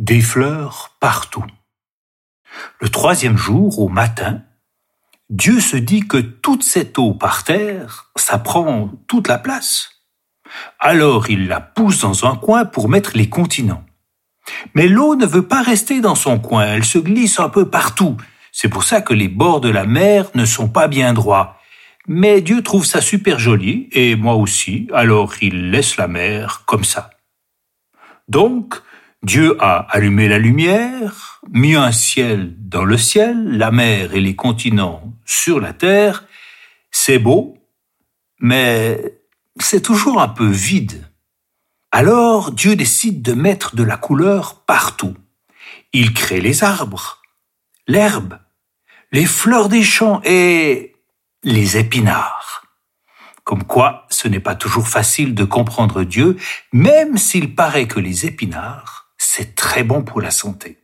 des fleurs partout. Le troisième jour, au matin, Dieu se dit que toute cette eau par terre, ça prend toute la place. Alors il la pousse dans un coin pour mettre les continents. Mais l'eau ne veut pas rester dans son coin, elle se glisse un peu partout. C'est pour ça que les bords de la mer ne sont pas bien droits. Mais Dieu trouve ça super joli, et moi aussi, alors il laisse la mer comme ça. Donc, Dieu a allumé la lumière, mis un ciel dans le ciel, la mer et les continents sur la terre. C'est beau, mais c'est toujours un peu vide. Alors Dieu décide de mettre de la couleur partout. Il crée les arbres, l'herbe, les fleurs des champs et les épinards. Comme quoi, ce n'est pas toujours facile de comprendre Dieu, même s'il paraît que les épinards, c'est très bon pour la santé.